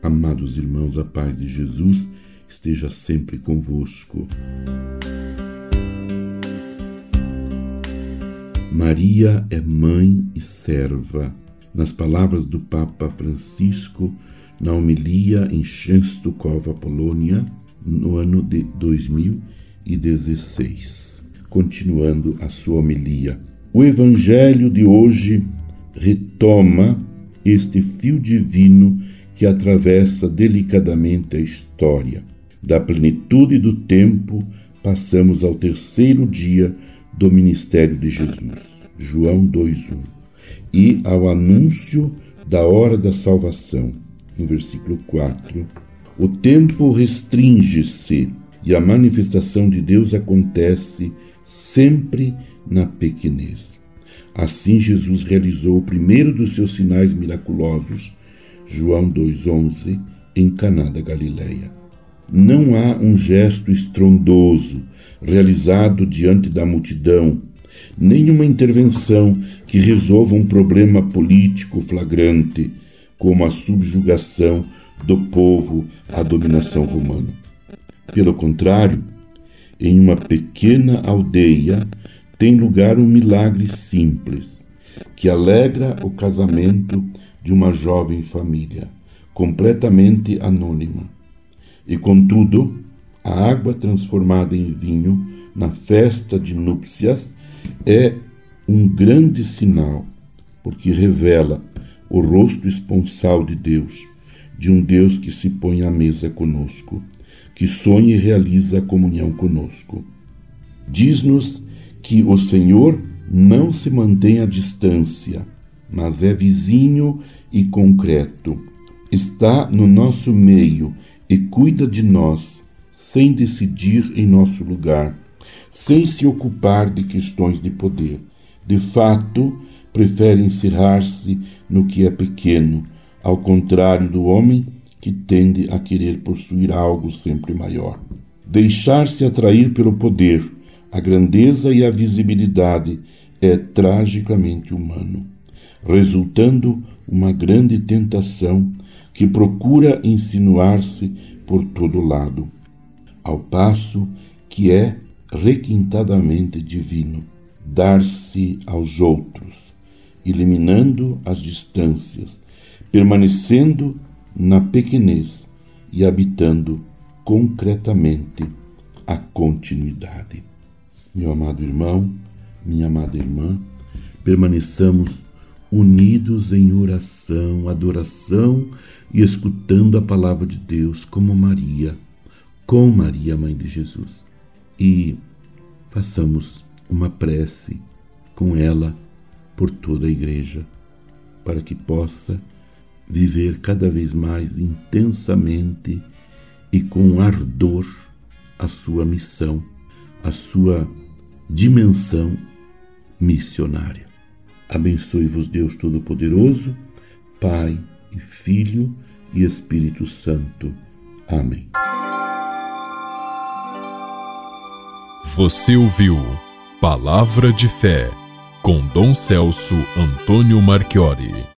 Amados irmãos, a paz de Jesus esteja sempre convosco. Maria é mãe e serva. Nas palavras do Papa Francisco, na homilia em Częstochowa, Polônia, no ano de 2016. Continuando a sua homilia. O Evangelho de hoje retoma este fio divino que atravessa delicadamente a história. Da plenitude do tempo, passamos ao terceiro dia do ministério de Jesus, João 2:1, e ao anúncio da hora da salvação, no versículo 4. O tempo restringe-se e a manifestação de Deus acontece sempre na pequenez. Assim, Jesus realizou o primeiro dos seus sinais miraculosos, João 2,11, em Caná da Galileia. Não há um gesto estrondoso realizado diante da multidão, nenhuma intervenção que resolva um problema político flagrante, como a subjugação do povo à dominação romana. Pelo contrário, em uma pequena aldeia, tem lugar um milagre simples, que alegra o casamento de uma jovem família, completamente anônima. E contudo, a água transformada em vinho na festa de núpcias é um grande sinal, porque revela o rosto esponsal de Deus, de um Deus que se põe à mesa conosco, que sonha e realiza a comunhão conosco. Diz-nos que o Senhor não se mantém à distância, mas é vizinho e concreto. Está no nosso meio e cuida de nós, sem decidir em nosso lugar, sem se ocupar de questões de poder. De fato, prefere encerrar-se no que é pequeno, ao contrário do homem que tende a querer possuir algo sempre maior. Deixar-se atrair pelo poder a grandeza e a visibilidade é tragicamente humano, resultando uma grande tentação que procura insinuar-se por todo lado, ao passo que é requintadamente divino, dar-se aos outros, eliminando as distâncias, permanecendo na pequenez e habitando concretamente a continuidade. Meu amado irmão, minha amada irmã, permaneçamos unidos em oração, adoração e escutando a palavra de Deus como Maria, com Maria, mãe de Jesus. E façamos uma prece com ela por toda a igreja, para que possa viver cada vez mais intensamente e com ardor a sua missão, a sua dimensão missionária. Abençoe-vos Deus Todo-Poderoso, Pai e Filho e Espírito Santo. Amém. Você ouviu Palavra de Fé com Dom Celso Antônio Marchiori.